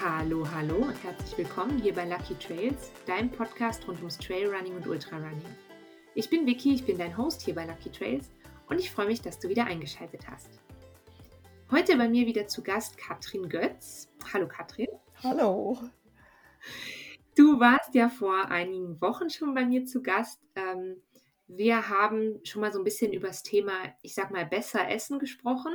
Hallo, hallo und herzlich willkommen hier bei Lucky Trails, deinem Podcast rund ums Trailrunning und Ultrarunning. Ich bin Vicky, ich bin dein Host hier bei Lucky Trails und ich freue mich, dass du wieder eingeschaltet hast. Heute bei mir wieder zu Gast Katrin Götz. Hallo Katrin. Hallo. Du warst ja vor einigen Wochen schon bei mir zu Gast. Ähm, wir haben schon mal so ein bisschen über das Thema, ich sag mal, besser essen gesprochen.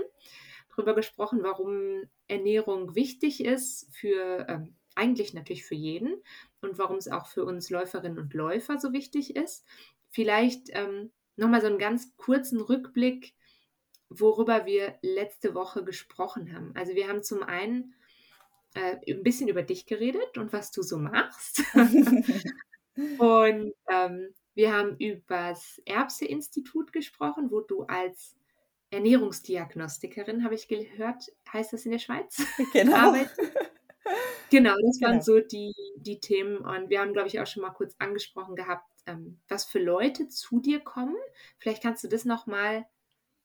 Darüber gesprochen, warum Ernährung wichtig ist für ähm, eigentlich natürlich für jeden und warum es auch für uns Läuferinnen und Läufer so wichtig ist. Vielleicht ähm, nochmal so einen ganz kurzen Rückblick, worüber wir letzte Woche gesprochen haben. Also wir haben zum einen äh, ein bisschen über dich geredet und was du so machst. und ähm, wir haben über das Erbse-Institut gesprochen, wo du als Ernährungsdiagnostikerin, habe ich gehört, heißt das in der Schweiz? Genau. Genau, das waren genau. so die, die Themen. Und wir haben, glaube ich, auch schon mal kurz angesprochen gehabt, ähm, was für Leute zu dir kommen. Vielleicht kannst du das nochmal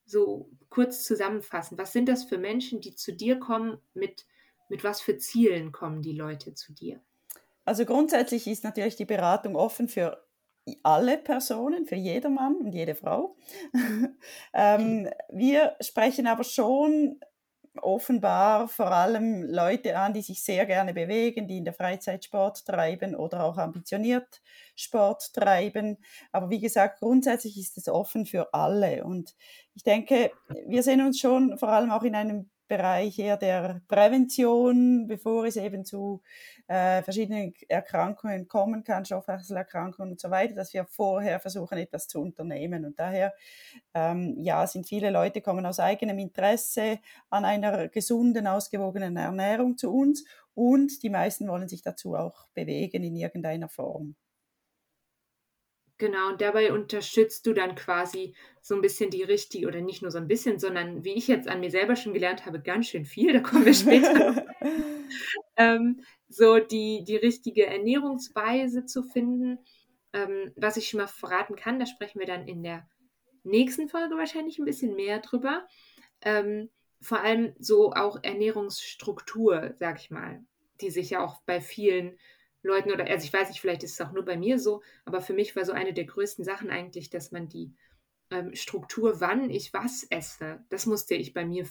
so kurz zusammenfassen. Was sind das für Menschen, die zu dir kommen? Mit, mit was für Zielen kommen die Leute zu dir? Also grundsätzlich ist natürlich die Beratung offen für alle Personen, für jedermann und jede Frau. ähm, wir sprechen aber schon offenbar vor allem Leute an, die sich sehr gerne bewegen, die in der Freizeit Sport treiben oder auch ambitioniert Sport treiben. Aber wie gesagt, grundsätzlich ist es offen für alle. Und ich denke, wir sehen uns schon vor allem auch in einem Bereich eher der Prävention, bevor es eben zu äh, verschiedenen Erkrankungen kommen kann, Stoffwechselerkrankungen und so weiter, dass wir vorher versuchen, etwas zu unternehmen. Und daher, ähm, ja, sind viele Leute kommen aus eigenem Interesse an einer gesunden, ausgewogenen Ernährung zu uns und die meisten wollen sich dazu auch bewegen in irgendeiner Form. Genau, und dabei unterstützt du dann quasi so ein bisschen die richtige, oder nicht nur so ein bisschen, sondern wie ich jetzt an mir selber schon gelernt habe, ganz schön viel, da kommen wir später. ähm, so die, die richtige Ernährungsweise zu finden. Ähm, was ich schon mal verraten kann, da sprechen wir dann in der nächsten Folge wahrscheinlich ein bisschen mehr drüber. Ähm, vor allem so auch Ernährungsstruktur, sag ich mal, die sich ja auch bei vielen Leuten oder, also ich weiß nicht, vielleicht ist es auch nur bei mir so, aber für mich war so eine der größten Sachen eigentlich, dass man die ähm, Struktur, wann ich was esse, das musste ich bei mir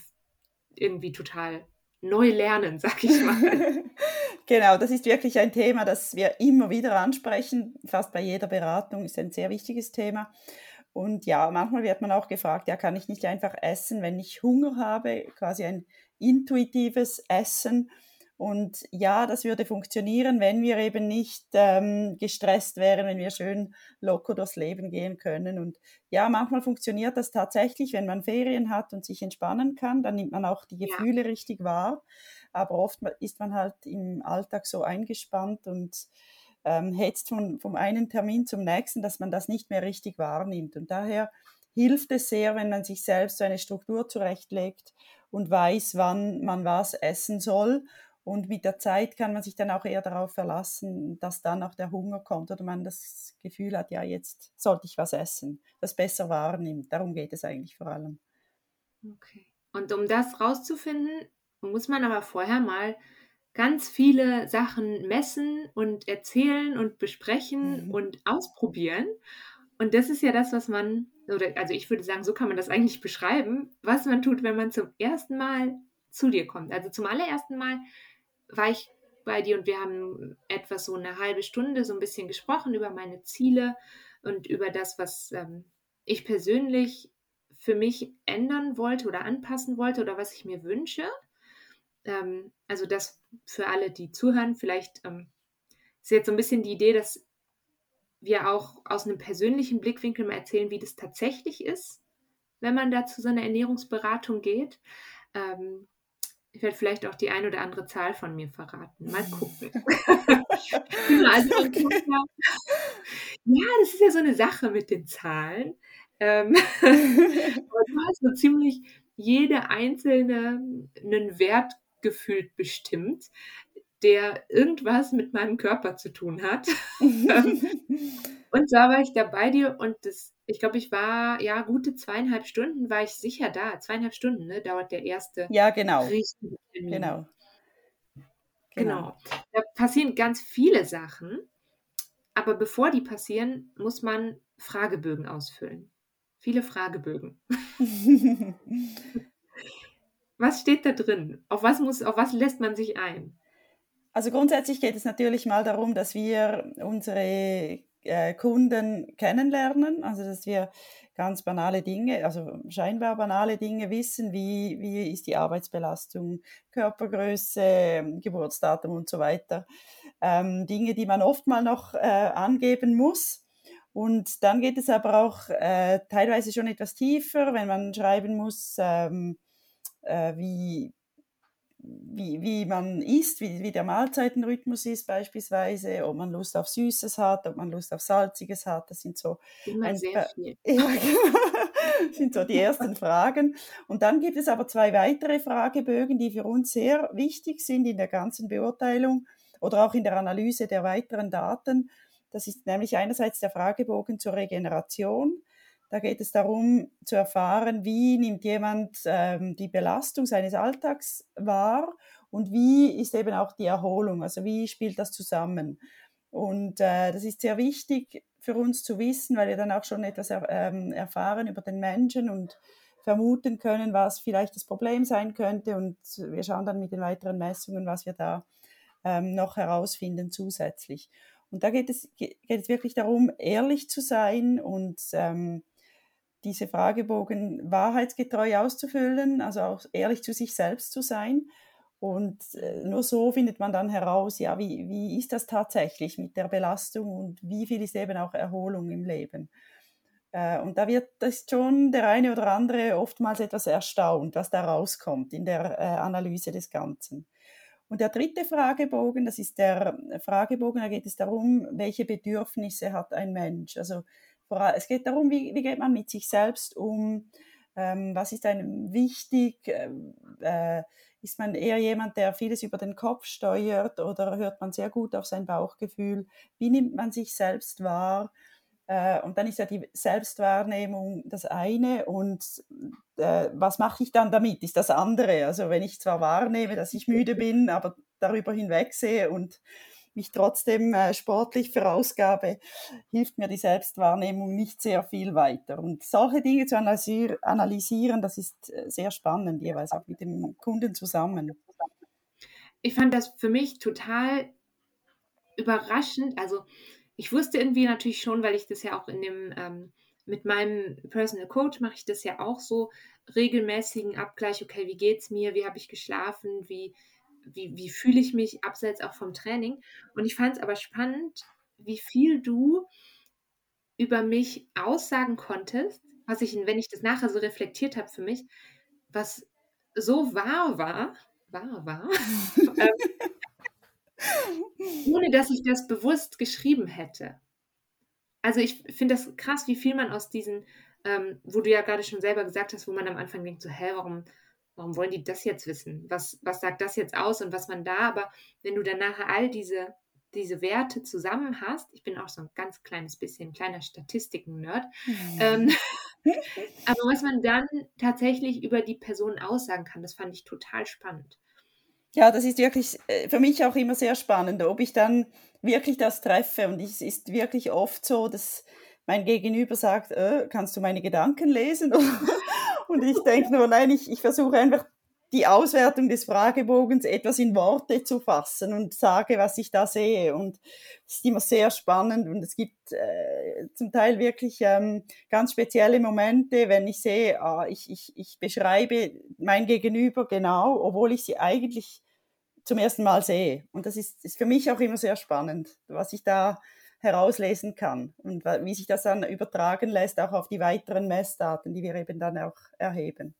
irgendwie total neu lernen, sag ich mal. genau, das ist wirklich ein Thema, das wir immer wieder ansprechen. Fast bei jeder Beratung ist ein sehr wichtiges Thema. Und ja, manchmal wird man auch gefragt, ja, kann ich nicht einfach essen, wenn ich Hunger habe, quasi ein intuitives Essen. Und ja, das würde funktionieren, wenn wir eben nicht ähm, gestresst wären, wenn wir schön locker durchs Leben gehen können. Und ja, manchmal funktioniert das tatsächlich, wenn man Ferien hat und sich entspannen kann, dann nimmt man auch die Gefühle ja. richtig wahr. Aber oft ist man halt im Alltag so eingespannt und ähm, hetzt von, vom einen Termin zum nächsten, dass man das nicht mehr richtig wahrnimmt. Und daher hilft es sehr, wenn man sich selbst so eine Struktur zurechtlegt und weiß, wann man was essen soll und mit der Zeit kann man sich dann auch eher darauf verlassen, dass dann auch der Hunger kommt oder man das Gefühl hat, ja, jetzt sollte ich was essen, das besser wahrnimmt. Darum geht es eigentlich vor allem. Okay. Und um das rauszufinden, muss man aber vorher mal ganz viele Sachen messen und erzählen und besprechen mhm. und ausprobieren. Und das ist ja das, was man, oder also ich würde sagen, so kann man das eigentlich beschreiben, was man tut, wenn man zum ersten Mal zu dir kommt. Also zum allerersten Mal war ich bei dir und wir haben etwas so eine halbe Stunde so ein bisschen gesprochen über meine Ziele und über das, was ähm, ich persönlich für mich ändern wollte oder anpassen wollte oder was ich mir wünsche. Ähm, also das für alle, die zuhören, vielleicht ähm, ist jetzt so ein bisschen die Idee, dass wir auch aus einem persönlichen Blickwinkel mal erzählen, wie das tatsächlich ist, wenn man da zu so einer Ernährungsberatung geht. Ähm, ich werde vielleicht auch die ein oder andere Zahl von mir verraten. Mal gucken. genau, also, ja, das ist ja so eine Sache mit den Zahlen. Ähm, du hast so ziemlich jede einzelne einen Wert gefühlt bestimmt, der irgendwas mit meinem Körper zu tun hat. und zwar war ich da bei dir und das, ich glaube, ich war, ja, gute zweieinhalb Stunden war ich sicher da. Zweieinhalb Stunden, ne, dauert der erste. Ja, genau. Genau. Genau. genau. Da passieren ganz viele Sachen, aber bevor die passieren, muss man Fragebögen ausfüllen. Viele Fragebögen. was steht da drin? Auf was, muss, auf was lässt man sich ein? Also grundsätzlich geht es natürlich mal darum, dass wir unsere äh, Kunden kennenlernen, also dass wir ganz banale Dinge, also scheinbar banale Dinge wissen, wie, wie ist die Arbeitsbelastung, Körpergröße, Geburtsdatum und so weiter. Ähm, Dinge, die man oft mal noch äh, angeben muss. Und dann geht es aber auch äh, teilweise schon etwas tiefer, wenn man schreiben muss, ähm, äh, wie, wie, wie man isst, wie, wie der Mahlzeitenrhythmus ist beispielsweise, ob man Lust auf Süßes hat, ob man Lust auf Salziges hat. Das sind so, ein. Ja, genau. sind so die ersten Fragen. Und dann gibt es aber zwei weitere Fragebögen, die für uns sehr wichtig sind in der ganzen Beurteilung oder auch in der Analyse der weiteren Daten. Das ist nämlich einerseits der Fragebogen zur Regeneration. Da geht es darum zu erfahren, wie nimmt jemand ähm, die Belastung seines Alltags wahr und wie ist eben auch die Erholung, also wie spielt das zusammen. Und äh, das ist sehr wichtig für uns zu wissen, weil wir dann auch schon etwas er, ähm, erfahren über den Menschen und vermuten können, was vielleicht das Problem sein könnte. Und wir schauen dann mit den weiteren Messungen, was wir da ähm, noch herausfinden zusätzlich. Und da geht es, geht es wirklich darum, ehrlich zu sein und ähm, diese Fragebogen wahrheitsgetreu auszufüllen, also auch ehrlich zu sich selbst zu sein. Und äh, nur so findet man dann heraus, ja, wie, wie ist das tatsächlich mit der Belastung und wie viel ist eben auch Erholung im Leben. Äh, und da wird das schon der eine oder andere oftmals etwas erstaunt, was da rauskommt in der äh, Analyse des Ganzen. Und der dritte Fragebogen, das ist der Fragebogen, da geht es darum, welche Bedürfnisse hat ein Mensch. Also es geht darum, wie, wie geht man mit sich selbst um, ähm, was ist einem wichtig, ähm, äh, ist man eher jemand, der vieles über den Kopf steuert oder hört man sehr gut auf sein Bauchgefühl, wie nimmt man sich selbst wahr? Äh, und dann ist ja die Selbstwahrnehmung das eine und äh, was mache ich dann damit, ist das andere. Also wenn ich zwar wahrnehme, dass ich müde bin, aber darüber hinwegsehe und mich trotzdem äh, sportlich verausgabe, hilft mir die Selbstwahrnehmung nicht sehr viel weiter. Und solche Dinge zu analysieren, das ist äh, sehr spannend, jeweils auch mit dem Kunden zusammen. Ich fand das für mich total überraschend. Also ich wusste irgendwie natürlich schon, weil ich das ja auch in dem ähm, mit meinem Personal Coach mache ich das ja auch so regelmäßigen Abgleich. Okay, wie geht's mir? Wie habe ich geschlafen? Wie wie, wie fühle ich mich abseits auch vom Training. Und ich fand es aber spannend, wie viel du über mich aussagen konntest, was ich, wenn ich das nachher so reflektiert habe für mich, was so wahr war, wahr war, ähm, ohne dass ich das bewusst geschrieben hätte. Also ich finde das krass, wie viel man aus diesen, ähm, wo du ja gerade schon selber gesagt hast, wo man am Anfang denkt, so, hä, warum, warum wollen die das jetzt wissen? Was, was sagt das jetzt aus und was man da, aber wenn du dann nachher all diese, diese Werte zusammen hast, ich bin auch so ein ganz kleines bisschen kleiner Statistiken-Nerd, mhm. ähm, aber was man dann tatsächlich über die Person aussagen kann, das fand ich total spannend. Ja, das ist wirklich äh, für mich auch immer sehr spannend, ob ich dann wirklich das treffe. Und es ist wirklich oft so, dass mein Gegenüber sagt, äh, kannst du meine Gedanken lesen? Und ich denke nur, nein, ich, ich versuche einfach die Auswertung des Fragebogens etwas in Worte zu fassen und sage, was ich da sehe. Und es ist immer sehr spannend und es gibt äh, zum Teil wirklich ähm, ganz spezielle Momente, wenn ich sehe, ah, ich, ich, ich beschreibe mein Gegenüber genau, obwohl ich sie eigentlich zum ersten Mal sehe. Und das ist, ist für mich auch immer sehr spannend, was ich da herauslesen kann und wie sich das dann übertragen lässt, auch auf die weiteren Messdaten, die wir eben dann auch erheben.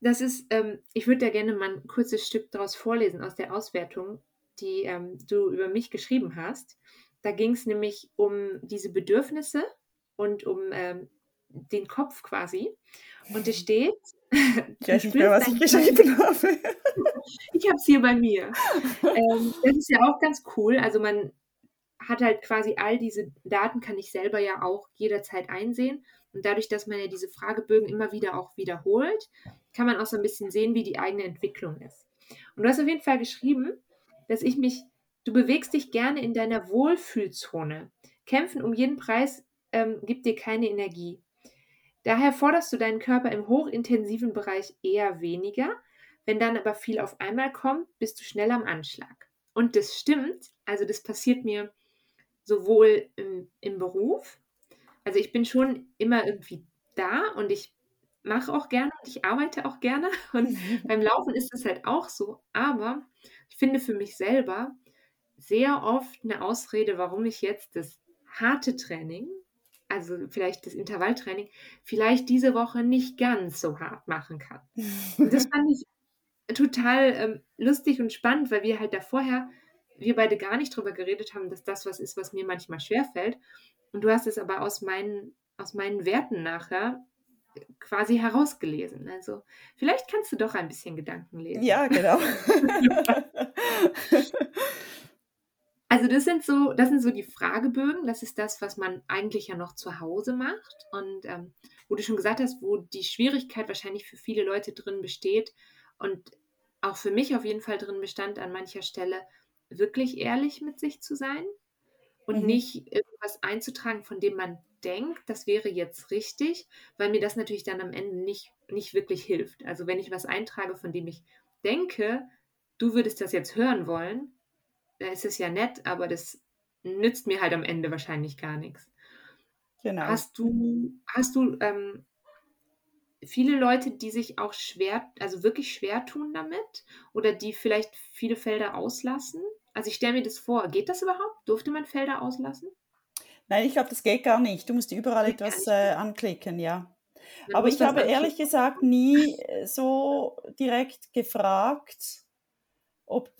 Das ist, ähm, ich würde da gerne mal ein kurzes Stück daraus vorlesen aus der Auswertung, die ähm, du über mich geschrieben hast. Da ging es nämlich um diese Bedürfnisse und um ähm, den Kopf quasi. Und es steht. Ich weiß nicht mehr, was ich geschrieben habe. ich habe es hier bei mir. Ähm, das ist ja auch ganz cool. Also man hat halt quasi all diese Daten, kann ich selber ja auch jederzeit einsehen. Und dadurch, dass man ja diese Fragebögen immer wieder auch wiederholt, kann man auch so ein bisschen sehen, wie die eigene Entwicklung ist. Und du hast auf jeden Fall geschrieben, dass ich mich, du bewegst dich gerne in deiner Wohlfühlzone. Kämpfen um jeden Preis ähm, gibt dir keine Energie. Daher forderst du deinen Körper im hochintensiven Bereich eher weniger. Wenn dann aber viel auf einmal kommt, bist du schnell am Anschlag. Und das stimmt. Also das passiert mir sowohl im, im Beruf, also ich bin schon immer irgendwie da und ich mache auch gerne und ich arbeite auch gerne. Und beim Laufen ist es halt auch so. Aber ich finde für mich selber sehr oft eine Ausrede, warum ich jetzt das harte Training, also vielleicht das Intervalltraining, vielleicht diese Woche nicht ganz so hart machen kann. Und das fand ich total ähm, lustig und spannend, weil wir halt da vorher, wir beide gar nicht drüber geredet haben, dass das was ist, was mir manchmal schwerfällt. Und du hast es aber aus meinen, aus meinen Werten nachher quasi herausgelesen. Also vielleicht kannst du doch ein bisschen Gedanken lesen. Ja, genau. also das sind so, das sind so die Fragebögen. Das ist das, was man eigentlich ja noch zu Hause macht. Und ähm, wo du schon gesagt hast, wo die Schwierigkeit wahrscheinlich für viele Leute drin besteht und auch für mich auf jeden Fall drin bestand, an mancher Stelle wirklich ehrlich mit sich zu sein und mhm. nicht irgendwas einzutragen, von dem man denkt, das wäre jetzt richtig, weil mir das natürlich dann am Ende nicht, nicht wirklich hilft. Also wenn ich was eintrage, von dem ich denke, du würdest das jetzt hören wollen, dann ist es ja nett, aber das nützt mir halt am Ende wahrscheinlich gar nichts. Genau. Hast du, hast du ähm, viele Leute, die sich auch schwer, also wirklich schwer tun damit oder die vielleicht viele Felder auslassen? Also ich stelle mir das vor. Geht das überhaupt? Durfte man Felder auslassen? Nein, ich glaube, das geht gar nicht. Du musst überall etwas äh, anklicken, ja. Dann Aber ich habe ehrlich gesagt nie äh, so direkt gefragt, ob,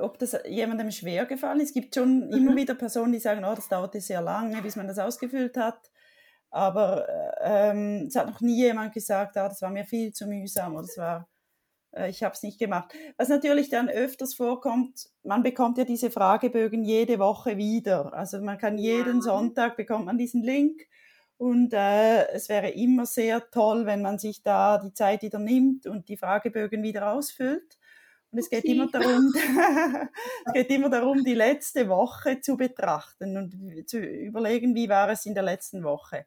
ob das jemandem schwer gefallen ist. Es gibt schon mhm. immer wieder Personen, die sagen, oh, das dauerte sehr lange, bis man das ausgefüllt hat. Aber äh, ähm, es hat noch nie jemand gesagt, ah, das war mir viel zu mühsam oder das war ich habe es nicht gemacht. Was natürlich dann öfters vorkommt, man bekommt ja diese Fragebögen jede Woche wieder. Also man kann jeden ja. Sonntag bekommt man diesen Link und äh, es wäre immer sehr toll, wenn man sich da die Zeit wieder nimmt und die Fragebögen wieder ausfüllt. Und es geht, immer darum, es geht immer darum, die letzte Woche zu betrachten und zu überlegen, wie war es in der letzten Woche.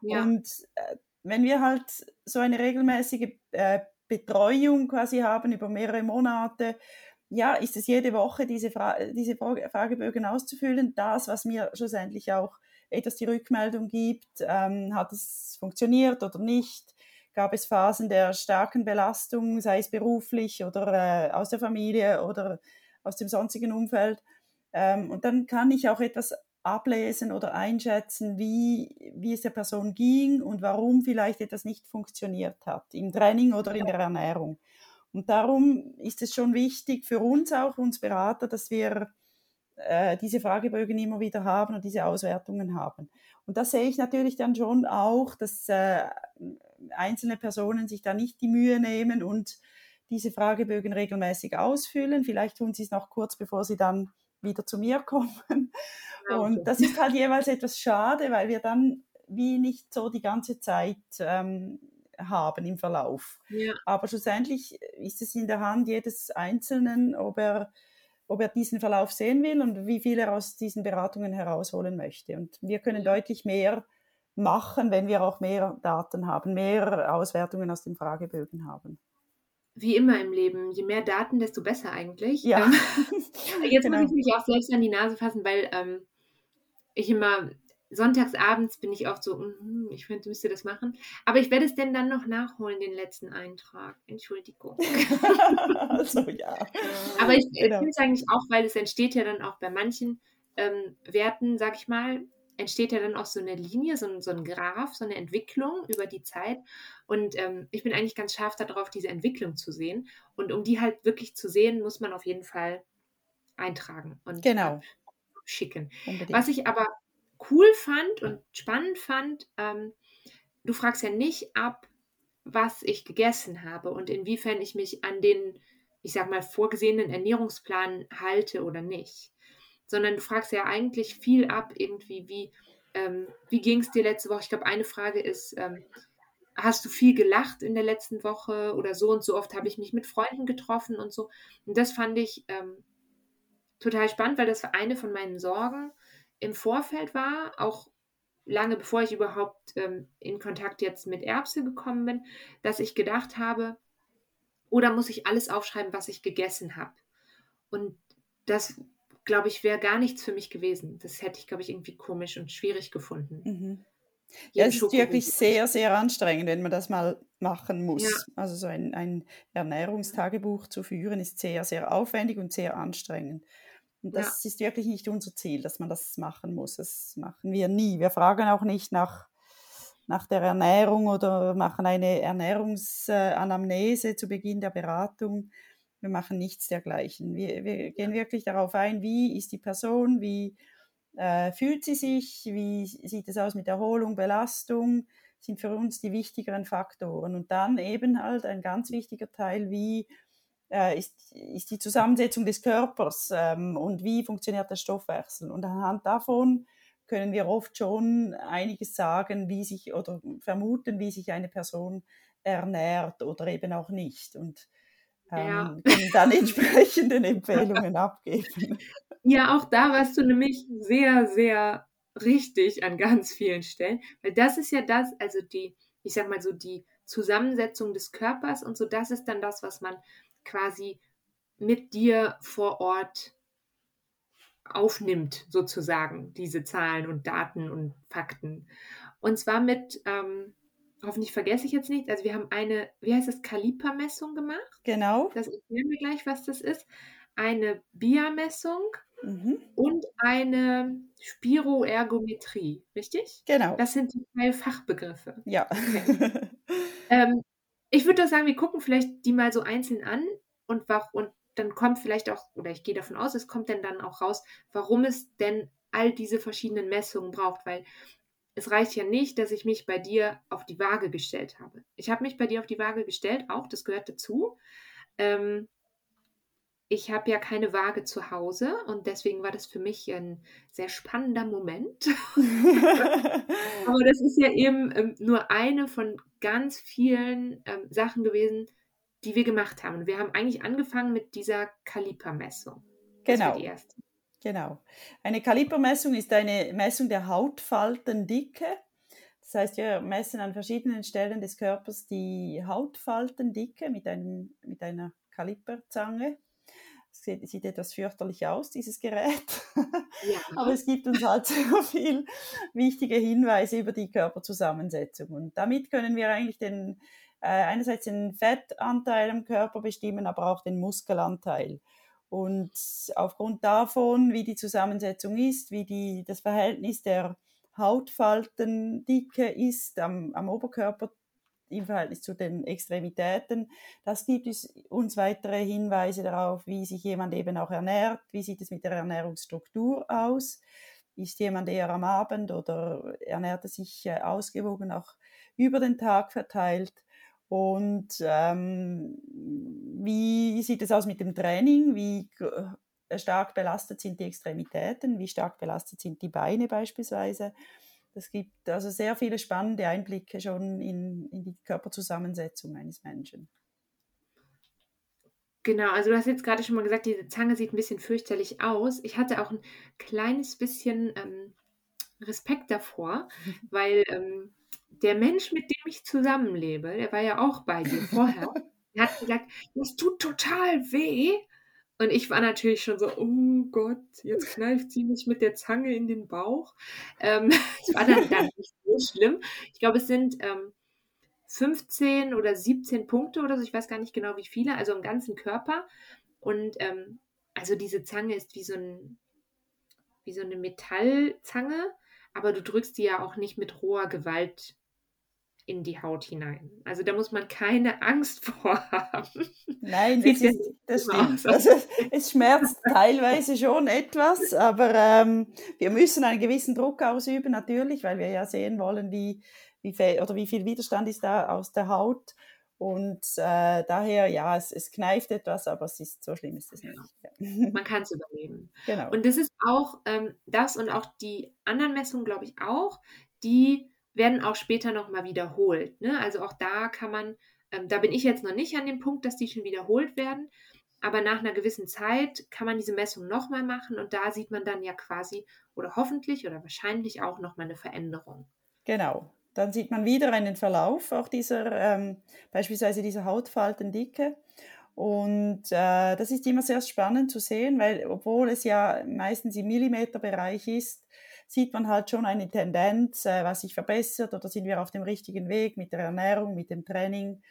Ja. Und äh, wenn wir halt so eine regelmäßige äh, Betreuung quasi haben über mehrere Monate, ja, ist es jede Woche diese, Fra diese Fragebögen auszufüllen. Das, was mir schlussendlich auch etwas die Rückmeldung gibt, ähm, hat es funktioniert oder nicht? Gab es Phasen der starken Belastung, sei es beruflich oder äh, aus der Familie oder aus dem sonstigen Umfeld? Ähm, und dann kann ich auch etwas ablesen oder einschätzen, wie, wie es der Person ging und warum vielleicht etwas nicht funktioniert hat, im Training oder in der Ernährung. Und darum ist es schon wichtig für uns auch, uns Berater, dass wir äh, diese Fragebögen immer wieder haben und diese Auswertungen haben. Und da sehe ich natürlich dann schon auch, dass äh, einzelne Personen sich da nicht die Mühe nehmen und diese Fragebögen regelmäßig ausfüllen. Vielleicht tun sie es noch kurz, bevor sie dann wieder zu mir kommen. Und das ist halt jeweils etwas schade, weil wir dann wie nicht so die ganze Zeit ähm, haben im Verlauf. Ja. Aber schlussendlich ist es in der Hand jedes Einzelnen, ob er, ob er diesen Verlauf sehen will und wie viel er aus diesen Beratungen herausholen möchte. Und wir können ja. deutlich mehr machen, wenn wir auch mehr Daten haben, mehr Auswertungen aus den Fragebögen haben wie immer im Leben, je mehr Daten, desto besser eigentlich. Ja. Ähm, jetzt genau. muss ich mich auch selbst an die Nase fassen, weil ähm, ich immer sonntagsabends bin ich oft so, mm, ich finde, müsste das machen. Aber ich werde es denn dann noch nachholen, den letzten Eintrag. Entschuldigung. also, ja. Aber ich genau. finde es eigentlich auch, weil es entsteht ja dann auch bei manchen ähm, Werten, sag ich mal, entsteht ja dann auch so eine Linie, so ein, so ein Graph, so eine Entwicklung über die Zeit. Und ähm, ich bin eigentlich ganz scharf darauf, diese Entwicklung zu sehen. Und um die halt wirklich zu sehen, muss man auf jeden Fall eintragen und genau. schicken. Unbedingt. Was ich aber cool fand und spannend fand, ähm, du fragst ja nicht ab, was ich gegessen habe und inwiefern ich mich an den, ich sag mal, vorgesehenen Ernährungsplan halte oder nicht sondern du fragst ja eigentlich viel ab, irgendwie, wie, ähm, wie ging es dir letzte Woche? Ich glaube, eine Frage ist, ähm, hast du viel gelacht in der letzten Woche oder so und so oft habe ich mich mit Freunden getroffen und so. Und das fand ich ähm, total spannend, weil das eine von meinen Sorgen im Vorfeld war, auch lange bevor ich überhaupt ähm, in Kontakt jetzt mit Erbse gekommen bin, dass ich gedacht habe, oder muss ich alles aufschreiben, was ich gegessen habe? Und das, glaube ich, wäre gar nichts für mich gewesen. Das hätte ich, glaube ich, irgendwie komisch und schwierig gefunden. Mhm. Ja, es ist wirklich sehr, sehr anstrengend, wenn man das mal machen muss. Ja. Also so ein, ein Ernährungstagebuch zu führen, ist sehr, sehr aufwendig und sehr anstrengend. Und das ja. ist wirklich nicht unser Ziel, dass man das machen muss. Das machen wir nie. Wir fragen auch nicht nach, nach der Ernährung oder machen eine Ernährungsanamnese zu Beginn der Beratung. Wir machen nichts dergleichen. Wir, wir gehen wirklich darauf ein, wie ist die Person, wie äh, fühlt sie sich, wie sieht es aus mit Erholung, Belastung, sind für uns die wichtigeren Faktoren. Und dann eben halt ein ganz wichtiger Teil, wie äh, ist, ist die Zusammensetzung des Körpers ähm, und wie funktioniert der Stoffwechsel. Und anhand davon können wir oft schon einiges sagen, wie sich oder vermuten, wie sich eine Person ernährt oder eben auch nicht. Und ähm, ja. können dann entsprechende Empfehlungen abgeben. Ja, auch da warst du nämlich sehr, sehr richtig an ganz vielen Stellen, weil das ist ja das, also die, ich sag mal so, die Zusammensetzung des Körpers und so, das ist dann das, was man quasi mit dir vor Ort aufnimmt, sozusagen, diese Zahlen und Daten und Fakten. Und zwar mit, ähm, hoffentlich vergesse ich jetzt nicht, also wir haben eine, wie heißt das, Kalipermessung gemacht. Genau. Das erklären wir gleich, was das ist. Eine BIA-Messung mhm. und eine Spiroergometrie, richtig? Genau. Das sind die drei Fachbegriffe. Ja. Okay. ähm, ich würde sagen, wir gucken vielleicht die mal so einzeln an und, und dann kommt vielleicht auch, oder ich gehe davon aus, es kommt dann, dann auch raus, warum es denn all diese verschiedenen Messungen braucht, weil es reicht ja nicht, dass ich mich bei dir auf die Waage gestellt habe. Ich habe mich bei dir auf die Waage gestellt, auch, das gehört dazu. Ähm, ich habe ja keine Waage zu Hause und deswegen war das für mich ein sehr spannender Moment. Aber das ist ja eben ähm, nur eine von ganz vielen ähm, Sachen gewesen, die wir gemacht haben. wir haben eigentlich angefangen mit dieser Kalipermessung. Genau. Genau. Eine Kalipermessung ist eine Messung der Hautfaltendicke. Das heißt, wir messen an verschiedenen Stellen des Körpers die Hautfaltendicke mit, einem, mit einer Kaliperzange sieht, sieht etwas fürchterlich aus, dieses Gerät. Ja. Aber es gibt uns halt sehr viel wichtige Hinweise über die Körperzusammensetzung. Und damit können wir eigentlich den, äh, einerseits den Fettanteil im Körper bestimmen, aber auch den Muskelanteil. Und aufgrund davon, wie die Zusammensetzung ist, wie die, das Verhältnis der Hautfaltendicke ist am, am Oberkörper im Verhältnis zu den Extremitäten. Das gibt uns weitere Hinweise darauf, wie sich jemand eben auch ernährt, wie sieht es mit der Ernährungsstruktur aus. Ist jemand eher am Abend oder ernährt er sich äh, ausgewogen auch über den Tag verteilt? Und ähm, wie sieht es aus mit dem Training? Wie stark belastet sind die Extremitäten? Wie stark belastet sind die Beine beispielsweise? Das gibt also sehr viele spannende Einblicke schon in, in die Körperzusammensetzung eines Menschen. Genau, also du hast jetzt gerade schon mal gesagt, diese Zange sieht ein bisschen fürchterlich aus. Ich hatte auch ein kleines bisschen ähm, Respekt davor, weil ähm, der Mensch, mit dem ich zusammenlebe, der war ja auch bei dir vorher, der hat gesagt, das tut total weh. Und ich war natürlich schon so, oh Gott, jetzt kneift sie mich mit der Zange in den Bauch. Ähm, das war dann, dann nicht so schlimm. Ich glaube, es sind ähm, 15 oder 17 Punkte oder so, ich weiß gar nicht genau wie viele, also im ganzen Körper. Und ähm, also diese Zange ist wie so, ein, wie so eine Metallzange, aber du drückst die ja auch nicht mit roher Gewalt in die Haut hinein. Also da muss man keine Angst vor haben. Nein, das, ist, das stimmt. Also, es schmerzt teilweise schon etwas, aber ähm, wir müssen einen gewissen Druck ausüben natürlich, weil wir ja sehen wollen, wie, wie, viel, oder wie viel Widerstand ist da aus der Haut. Und äh, daher, ja, es, es kneift etwas, aber es ist so schlimm ist es nicht. Ja. Man kann es überleben. Genau. Und das ist auch ähm, das und auch die anderen Messungen, glaube ich, auch, die werden auch später nochmal wiederholt. Ne? Also auch da kann man, ähm, da bin ich jetzt noch nicht an dem Punkt, dass die schon wiederholt werden, aber nach einer gewissen Zeit kann man diese Messung nochmal machen und da sieht man dann ja quasi oder hoffentlich oder wahrscheinlich auch nochmal eine Veränderung. Genau. Dann sieht man wieder einen Verlauf auch dieser, ähm, beispielsweise dieser Hautfaltendicke. Und äh, das ist immer sehr spannend zu sehen, weil obwohl es ja meistens im Millimeterbereich ist, sieht man halt schon eine Tendenz, äh, was sich verbessert oder sind wir auf dem richtigen Weg mit der Ernährung, mit dem Training.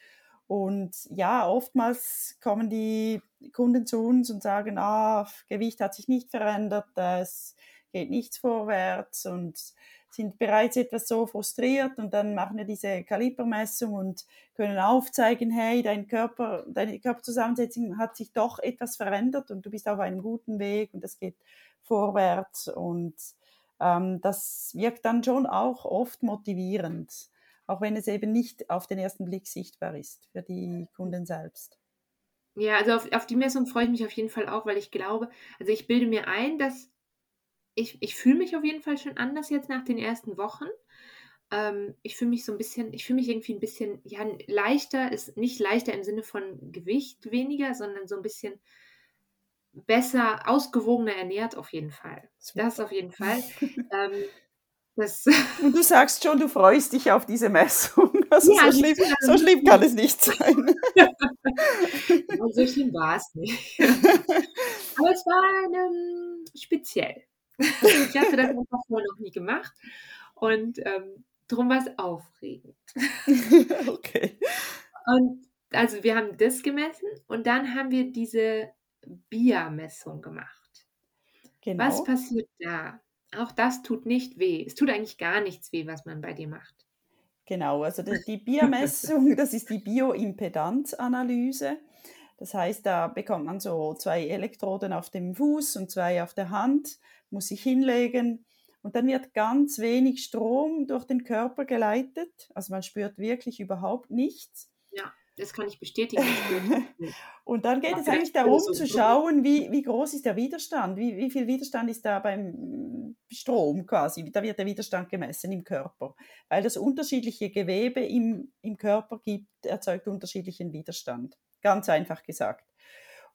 Und ja, oftmals kommen die Kunden zu uns und sagen, ah, Gewicht hat sich nicht verändert, es geht nichts vorwärts und sind bereits etwas so frustriert und dann machen wir diese Kalibermessung und können aufzeigen, hey, dein Körper, deine Körperzusammensetzung hat sich doch etwas verändert und du bist auf einem guten Weg und es geht vorwärts und ähm, das wirkt dann schon auch oft motivierend, auch wenn es eben nicht auf den ersten Blick sichtbar ist für die Kunden selbst. Ja, also auf, auf die Messung freue ich mich auf jeden Fall auch, weil ich glaube, also ich bilde mir ein, dass ich, ich fühle mich auf jeden Fall schon anders jetzt nach den ersten Wochen. Ähm, ich fühle mich so ein bisschen, ich fühle mich irgendwie ein bisschen, ja, leichter, ist nicht leichter im Sinne von Gewicht weniger, sondern so ein bisschen besser, ausgewogener ernährt auf jeden Fall. Das auf jeden Fall. ähm, das Und du sagst schon, du freust dich auf diese Messung. Also ja, so, schlimm, so schlimm kann es nicht sein. so schlimm war es nicht. Aber es war ähm, speziell. ich hatte das einfach vorher noch nie gemacht und ähm, darum war es aufregend. okay. Und also wir haben das gemessen und dann haben wir diese BIA-Messung gemacht. Genau. Was passiert da? Auch das tut nicht weh. Es tut eigentlich gar nichts weh, was man bei dir macht. Genau, also die, die BIA-Messung, das ist die Bioimpedanzanalyse. Das heißt, da bekommt man so zwei Elektroden auf dem Fuß und zwei auf der Hand muss sich hinlegen und dann wird ganz wenig Strom durch den Körper geleitet. Also man spürt wirklich überhaupt nichts. Das kann ich bestätigen. und dann geht ja, es eigentlich darum zu schauen, wie, wie groß ist der Widerstand, wie, wie viel Widerstand ist da beim Strom quasi. Da wird der Widerstand gemessen im Körper. Weil das unterschiedliche Gewebe im, im Körper gibt, erzeugt unterschiedlichen Widerstand. Ganz einfach gesagt.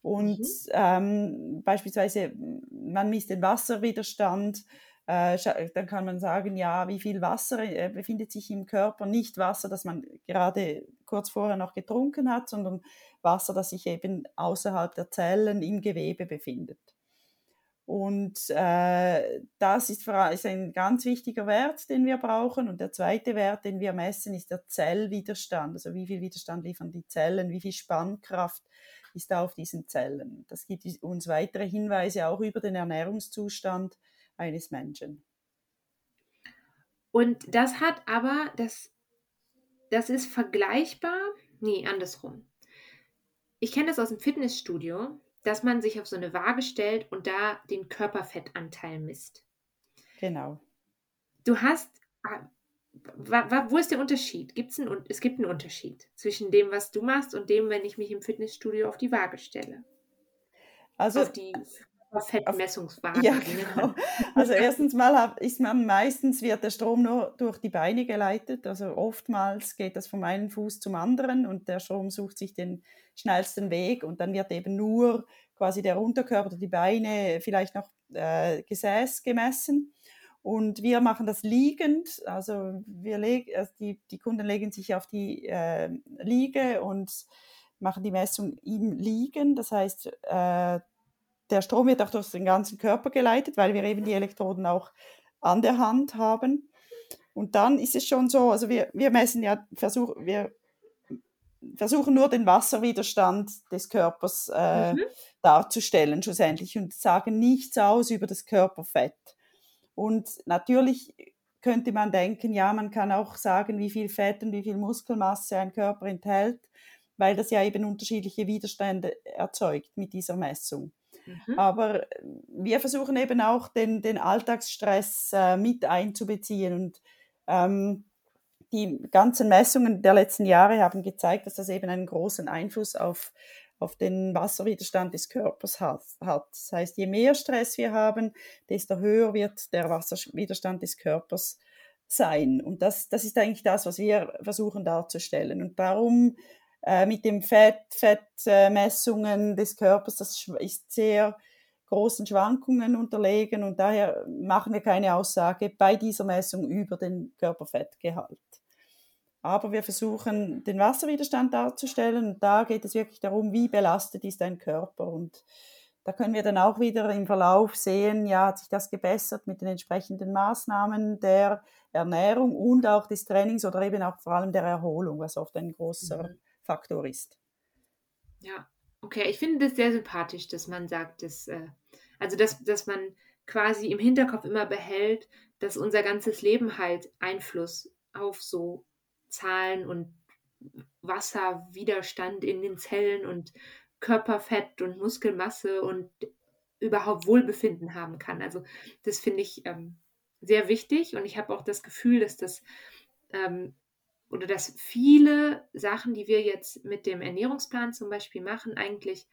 Und mhm. ähm, beispielsweise, man misst den Wasserwiderstand, äh, dann kann man sagen, ja, wie viel Wasser äh, befindet sich im Körper, nicht Wasser, das man gerade kurz vorher noch getrunken hat, sondern Wasser, das sich eben außerhalb der Zellen im Gewebe befindet. Und äh, das ist, ist, ein ganz wichtiger Wert, den wir brauchen. Und der zweite Wert, den wir messen, ist der Zellwiderstand. Also wie viel Widerstand liefern die Zellen, wie viel Spannkraft ist da auf diesen Zellen. Das gibt uns weitere Hinweise auch über den Ernährungszustand eines Menschen. Und das hat aber, das, das ist vergleichbar, nee, andersrum. Ich kenne das aus dem Fitnessstudio, dass man sich auf so eine Waage stellt und da den Körperfettanteil misst. Genau. Du hast, ah, wo ist der Unterschied? Gibt's einen, es gibt einen Unterschied zwischen dem, was du machst und dem, wenn ich mich im Fitnessstudio auf die Waage stelle. Also auf die Fettmessungswaage. Ja, genau. Also erstens mal ist man meistens wird der Strom nur durch die Beine geleitet. Also oftmals geht das vom einen Fuß zum anderen und der Strom sucht sich den schnellsten Weg und dann wird eben nur quasi der Unterkörper oder die Beine, vielleicht noch äh, Gesäß gemessen. Und wir machen das liegend, also, wir leg, also die, die Kunden legen sich auf die äh, Liege und machen die Messung im Liegen. Das heißt, äh, der Strom wird auch durch den ganzen Körper geleitet, weil wir eben die Elektroden auch an der Hand haben. Und dann ist es schon so, also wir, wir messen ja, versuch, wir versuchen nur den Wasserwiderstand des Körpers äh, mhm. darzustellen schlussendlich und sagen nichts aus über das Körperfett. Und natürlich könnte man denken, ja, man kann auch sagen, wie viel Fett und wie viel Muskelmasse ein Körper enthält, weil das ja eben unterschiedliche Widerstände erzeugt mit dieser Messung. Mhm. Aber wir versuchen eben auch den, den Alltagsstress äh, mit einzubeziehen und ähm, die ganzen Messungen der letzten Jahre haben gezeigt, dass das eben einen großen Einfluss auf auf den Wasserwiderstand des Körpers hat. Das heißt, je mehr Stress wir haben, desto höher wird der Wasserwiderstand des Körpers sein. Und das, das ist eigentlich das, was wir versuchen darzustellen. Und darum äh, mit dem Fett, Fettmessungen des Körpers, das ist sehr großen Schwankungen unterlegen und daher machen wir keine Aussage bei dieser Messung über den Körperfettgehalt. Aber wir versuchen, den Wasserwiderstand darzustellen und da geht es wirklich darum, wie belastet ist dein Körper und da können wir dann auch wieder im Verlauf sehen, ja, hat sich das gebessert mit den entsprechenden Maßnahmen der Ernährung und auch des Trainings oder eben auch vor allem der Erholung, was oft ein großer mhm. Faktor ist. Ja, okay. Ich finde das sehr sympathisch, dass man sagt, dass, äh, also dass, dass man quasi im Hinterkopf immer behält, dass unser ganzes Leben halt Einfluss auf so Zahlen und Wasserwiderstand in den Zellen und Körperfett und Muskelmasse und überhaupt Wohlbefinden haben kann. Also das finde ich ähm, sehr wichtig und ich habe auch das Gefühl, dass das ähm, oder dass viele Sachen, die wir jetzt mit dem Ernährungsplan zum Beispiel machen, eigentlich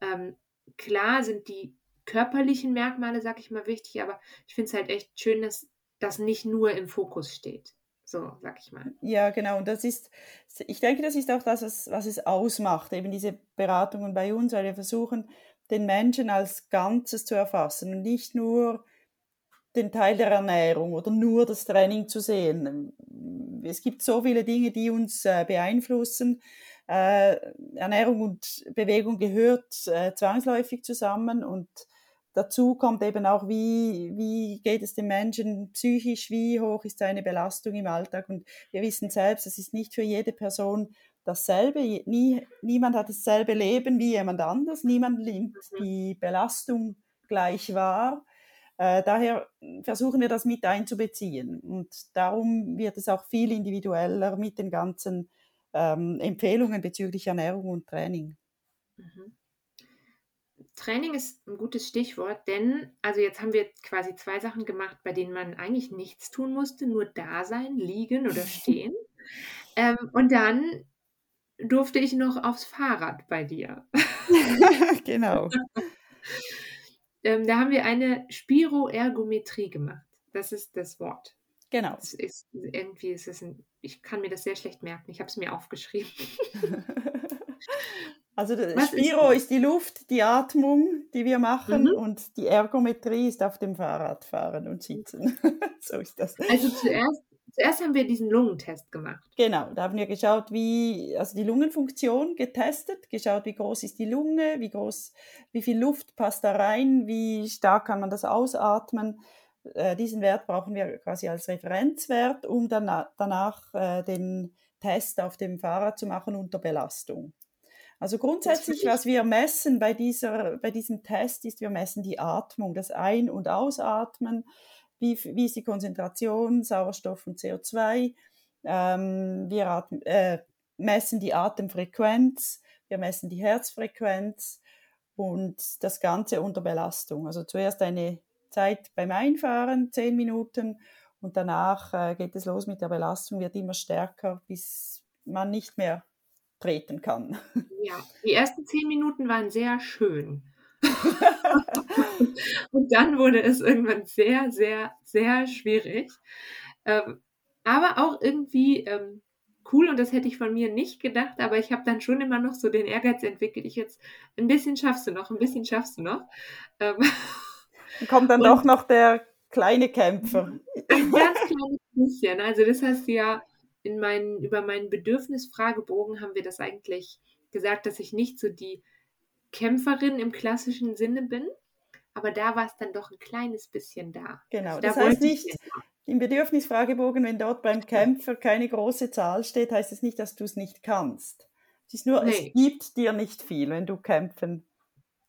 ähm, klar sind die körperlichen Merkmale, sag ich mal, wichtig, aber ich finde es halt echt schön, dass das nicht nur im Fokus steht. So, sag ich mal. Ja, genau. Und das ist, ich denke, das ist auch das, was, was es ausmacht, eben diese Beratungen bei uns, weil wir versuchen, den Menschen als Ganzes zu erfassen und nicht nur den Teil der Ernährung oder nur das Training zu sehen. Es gibt so viele Dinge, die uns äh, beeinflussen. Äh, Ernährung und Bewegung gehört äh, zwangsläufig zusammen und Dazu kommt eben auch, wie, wie geht es dem Menschen psychisch, wie hoch ist seine Belastung im Alltag. Und wir wissen selbst, es ist nicht für jede Person dasselbe. Nie, niemand hat dasselbe Leben wie jemand anders. Niemand nimmt mhm. die Belastung gleich wahr. Äh, daher versuchen wir das mit einzubeziehen. Und darum wird es auch viel individueller mit den ganzen ähm, Empfehlungen bezüglich Ernährung und Training. Mhm. Training ist ein gutes Stichwort, denn also jetzt haben wir quasi zwei Sachen gemacht, bei denen man eigentlich nichts tun musste, nur da sein, liegen oder stehen. ähm, und dann durfte ich noch aufs Fahrrad bei dir. genau. ähm, da haben wir eine Spiroergometrie gemacht. Das ist das Wort. Genau. Das ist, irgendwie ist es ein, ich kann mir das sehr schlecht merken. Ich habe es mir aufgeschrieben. Also Was Spiro ist, ist, die Luft, die Atmung, die wir machen mhm. und die Ergometrie ist auf dem Fahrrad fahren und sitzen. so ist das. Also zuerst, zuerst haben wir diesen Lungentest gemacht. Genau, da haben wir geschaut, wie, also die Lungenfunktion getestet, geschaut, wie groß ist die Lunge, wie groß, wie viel Luft passt da rein, wie stark kann man das ausatmen. Äh, diesen Wert brauchen wir quasi als Referenzwert, um dann danach äh, den Test auf dem Fahrrad zu machen unter Belastung. Also grundsätzlich, was wir messen bei, dieser, bei diesem Test, ist, wir messen die Atmung, das Ein- und Ausatmen, wie, wie ist die Konzentration, Sauerstoff und CO2. Ähm, wir atmen, äh, messen die Atemfrequenz, wir messen die Herzfrequenz und das Ganze unter Belastung. Also zuerst eine Zeit beim Einfahren, zehn Minuten, und danach äh, geht es los mit der Belastung, wird immer stärker, bis man nicht mehr treten kann. Ja, die ersten zehn Minuten waren sehr schön. und dann wurde es irgendwann sehr, sehr, sehr schwierig. Ähm, aber auch irgendwie ähm, cool und das hätte ich von mir nicht gedacht, aber ich habe dann schon immer noch so den Ehrgeiz entwickelt. Ich jetzt, ein bisschen schaffst du noch, ein bisschen schaffst du noch. Ähm, kommt dann und, doch noch der kleine Kämpfer. Ein ganz kleines bisschen. Also das heißt ja in meinen, über meinen Bedürfnisfragebogen haben wir das eigentlich gesagt, dass ich nicht so die Kämpferin im klassischen Sinne bin, aber da war es dann doch ein kleines bisschen da. Genau, also das da heißt nicht, im Bedürfnisfragebogen, wenn dort beim Kämpfer keine große Zahl steht, heißt es nicht, dass du es nicht kannst. Es ist nur, nee. es gibt dir nicht viel, wenn du kämpfen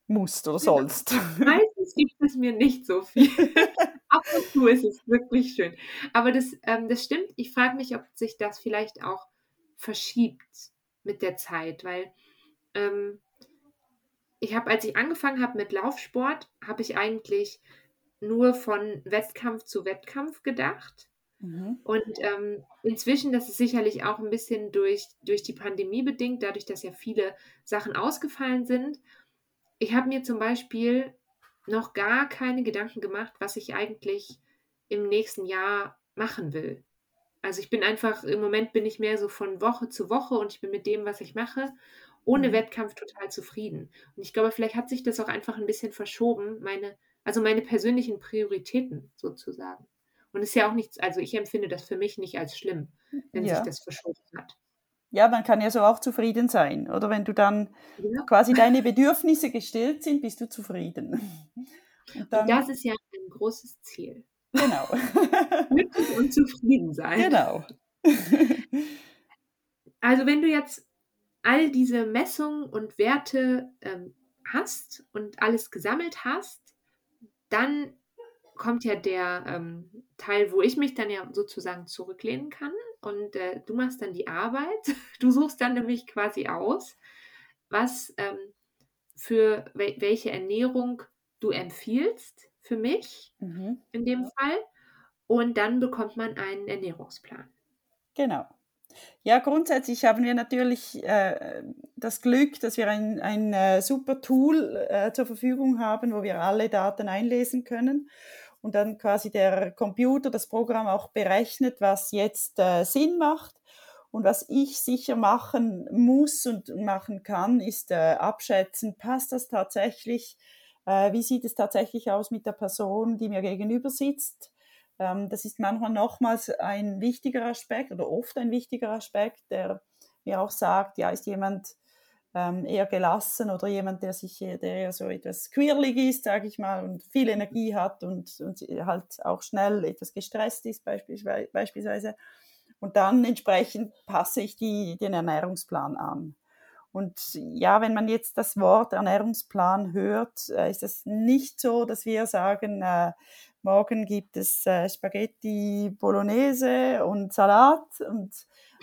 musst oder genau. sollst. Meistens gibt es mir nicht so viel. Ab und zu ist es wirklich schön. Aber das, ähm, das stimmt. Ich frage mich, ob sich das vielleicht auch verschiebt mit der Zeit, weil ähm, ich habe, als ich angefangen habe mit Laufsport, habe ich eigentlich nur von Wettkampf zu Wettkampf gedacht. Mhm. Und ähm, inzwischen, das ist sicherlich auch ein bisschen durch, durch die Pandemie bedingt, dadurch, dass ja viele Sachen ausgefallen sind. Ich habe mir zum Beispiel noch gar keine Gedanken gemacht, was ich eigentlich im nächsten Jahr machen will. Also ich bin einfach, im Moment bin ich mehr so von Woche zu Woche und ich bin mit dem, was ich mache, ohne mhm. Wettkampf total zufrieden. Und ich glaube, vielleicht hat sich das auch einfach ein bisschen verschoben, meine, also meine persönlichen Prioritäten sozusagen. Und es ist ja auch nichts, also ich empfinde das für mich nicht als schlimm, wenn ja. sich das verschoben hat. Ja, man kann ja so auch zufrieden sein. Oder wenn du dann ja. quasi deine Bedürfnisse gestillt sind, bist du zufrieden. Und, dann, und das ist ja ein großes Ziel. Genau. Glücklich und zufrieden sein. Genau. Also wenn du jetzt all diese Messungen und Werte ähm, hast und alles gesammelt hast, dann kommt ja der ähm, Teil, wo ich mich dann ja sozusagen zurücklehnen kann und äh, du machst dann die Arbeit. Du suchst dann nämlich quasi aus, was ähm, für wel welche Ernährung du empfiehlst für mich mhm. in dem Fall. Und dann bekommt man einen Ernährungsplan. Genau. Ja, grundsätzlich haben wir natürlich äh, das Glück, dass wir ein, ein äh, super Tool äh, zur Verfügung haben, wo wir alle Daten einlesen können und dann quasi der Computer, das Programm auch berechnet, was jetzt äh, Sinn macht. Und was ich sicher machen muss und machen kann, ist äh, abschätzen, passt das tatsächlich, äh, wie sieht es tatsächlich aus mit der Person, die mir gegenüber sitzt. Ähm, das ist manchmal nochmals ein wichtiger Aspekt oder oft ein wichtiger Aspekt, der mir auch sagt, ja, ist jemand ähm, eher gelassen oder jemand, der sich, der eher so etwas quirlig ist, sage ich mal, und viel Energie hat und, und halt auch schnell etwas gestresst ist beispielsweise. Und dann entsprechend passe ich die, den Ernährungsplan an. Und ja, wenn man jetzt das Wort Ernährungsplan hört, äh, ist es nicht so, dass wir sagen, äh, morgen gibt es äh, Spaghetti Bolognese und Salat und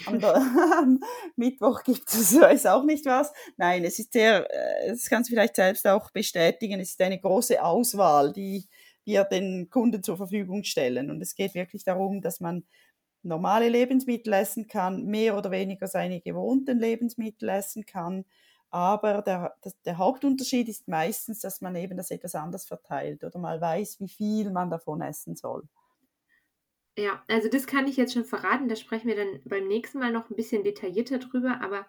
am, Mittwoch gibt es, weiß auch nicht was. Nein, es ist sehr, das kannst du vielleicht selbst auch bestätigen, es ist eine große Auswahl, die wir den Kunden zur Verfügung stellen. Und es geht wirklich darum, dass man normale Lebensmittel essen kann, mehr oder weniger seine gewohnten Lebensmittel essen kann. Aber der, der Hauptunterschied ist meistens, dass man eben das etwas anders verteilt oder mal weiß, wie viel man davon essen soll. Ja, also das kann ich jetzt schon verraten. Da sprechen wir dann beim nächsten Mal noch ein bisschen detaillierter drüber. Aber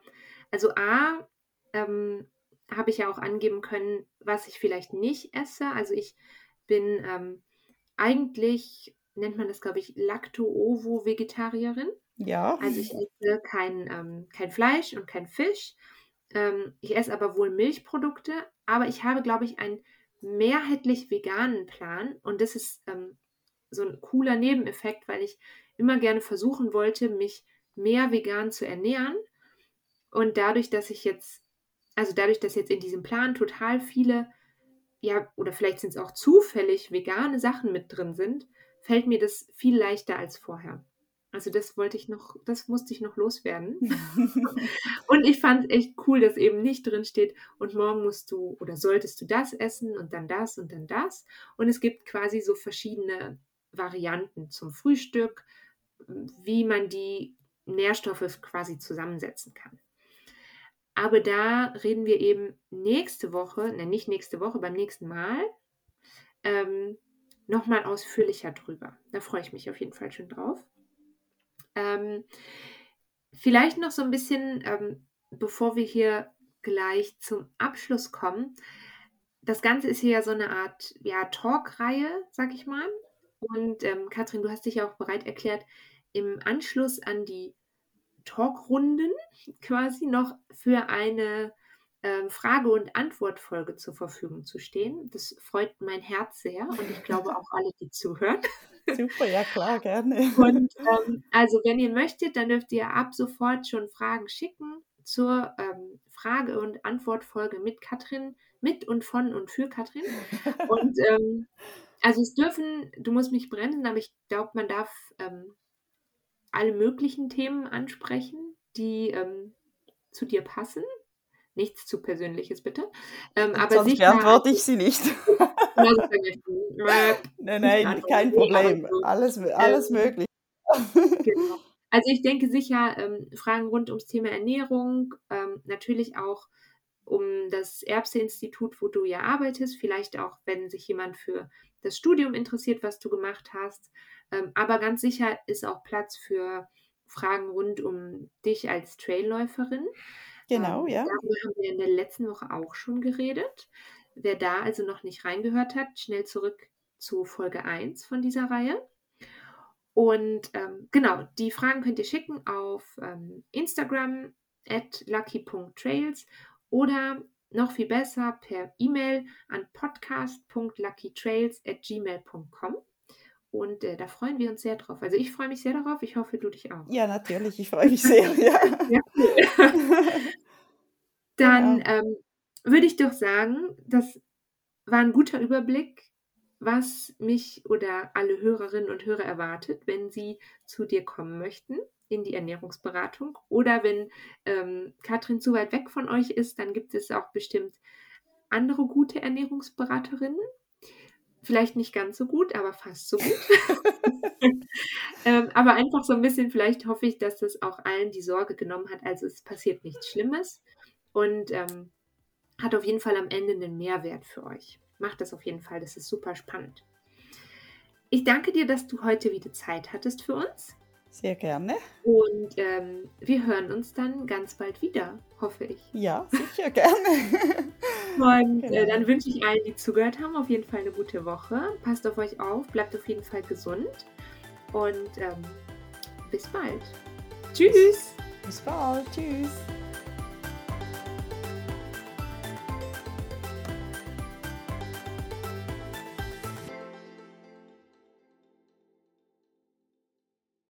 also A, ähm, habe ich ja auch angeben können, was ich vielleicht nicht esse. Also ich bin ähm, eigentlich, nennt man das, glaube ich, Lacto-Ovo-Vegetarierin. Ja. Also ich esse kein, ähm, kein Fleisch und kein Fisch. Ähm, ich esse aber wohl Milchprodukte. Aber ich habe, glaube ich, einen mehrheitlich veganen Plan. Und das ist ähm, so ein cooler Nebeneffekt, weil ich immer gerne versuchen wollte, mich mehr vegan zu ernähren. Und dadurch, dass ich jetzt, also dadurch, dass jetzt in diesem Plan total viele, ja, oder vielleicht sind es auch zufällig vegane Sachen mit drin sind, fällt mir das viel leichter als vorher. Also das wollte ich noch, das musste ich noch loswerden. und ich fand es echt cool, dass eben nicht drin steht, und morgen musst du oder solltest du das essen und dann das und dann das. Und es gibt quasi so verschiedene Varianten zum Frühstück, wie man die Nährstoffe quasi zusammensetzen kann. Aber da reden wir eben nächste Woche, ne, nicht nächste Woche, beim nächsten Mal ähm, nochmal ausführlicher drüber. Da freue ich mich auf jeden Fall schon drauf. Ähm, vielleicht noch so ein bisschen, ähm, bevor wir hier gleich zum Abschluss kommen. Das Ganze ist hier ja so eine Art ja, Talk-Reihe, sag ich mal. Und ähm, Katrin, du hast dich ja auch bereit erklärt, im Anschluss an die Talkrunden quasi noch für eine Frage- und Antwortfolge zur Verfügung zu stehen. Das freut mein Herz sehr und ich glaube auch alle, die zuhören. Super, ja klar, gerne. Und ähm, also wenn ihr möchtet, dann dürft ihr ab sofort schon Fragen schicken zur ähm, Frage- und Antwortfolge mit Katrin, mit und von und für Katrin. Und ähm, also es dürfen, du musst mich bremsen, aber ich glaube, man darf ähm, alle möglichen Themen ansprechen, die ähm, zu dir passen. Nichts zu Persönliches, bitte. Ähm, aber Sonst beantworte ich sie nicht. nein, nein, kein Problem. Alles, alles ähm, möglich. genau. Also ich denke sicher, ähm, Fragen rund ums Thema Ernährung, ähm, natürlich auch um das Erbse-Institut, wo du ja arbeitest, vielleicht auch, wenn sich jemand für das Studium interessiert, was du gemacht hast. Ähm, aber ganz sicher ist auch Platz für Fragen rund um dich als Trailläuferin. Genau, ähm, ja. Darüber haben wir in der letzten Woche auch schon geredet. Wer da also noch nicht reingehört hat, schnell zurück zu Folge 1 von dieser Reihe. Und ähm, genau, die Fragen könnt ihr schicken auf ähm, Instagram at lucky.trails oder noch viel besser per E-Mail an podcast.luckytrails at gmail.com. Und äh, da freuen wir uns sehr drauf. Also ich freue mich sehr darauf. Ich hoffe, du dich auch. Ja, natürlich. Ich freue mich sehr. ja. ja. Dann genau. ähm, würde ich doch sagen, das war ein guter Überblick was mich oder alle Hörerinnen und Hörer erwartet, wenn sie zu dir kommen möchten in die Ernährungsberatung. Oder wenn ähm, Katrin zu weit weg von euch ist, dann gibt es auch bestimmt andere gute Ernährungsberaterinnen. Vielleicht nicht ganz so gut, aber fast so gut. ähm, aber einfach so ein bisschen, vielleicht hoffe ich, dass das auch allen die Sorge genommen hat. Also es passiert nichts Schlimmes und ähm, hat auf jeden Fall am Ende einen Mehrwert für euch mach das auf jeden Fall. Das ist super spannend. Ich danke dir, dass du heute wieder Zeit hattest für uns. Sehr gerne. Und ähm, wir hören uns dann ganz bald wieder, hoffe ich. Ja, sicher gerne. Und äh, genau. äh, dann wünsche ich allen, die zugehört haben, auf jeden Fall eine gute Woche. Passt auf euch auf, bleibt auf jeden Fall gesund. Und ähm, bis bald. Tschüss. Bis, bis bald. Tschüss.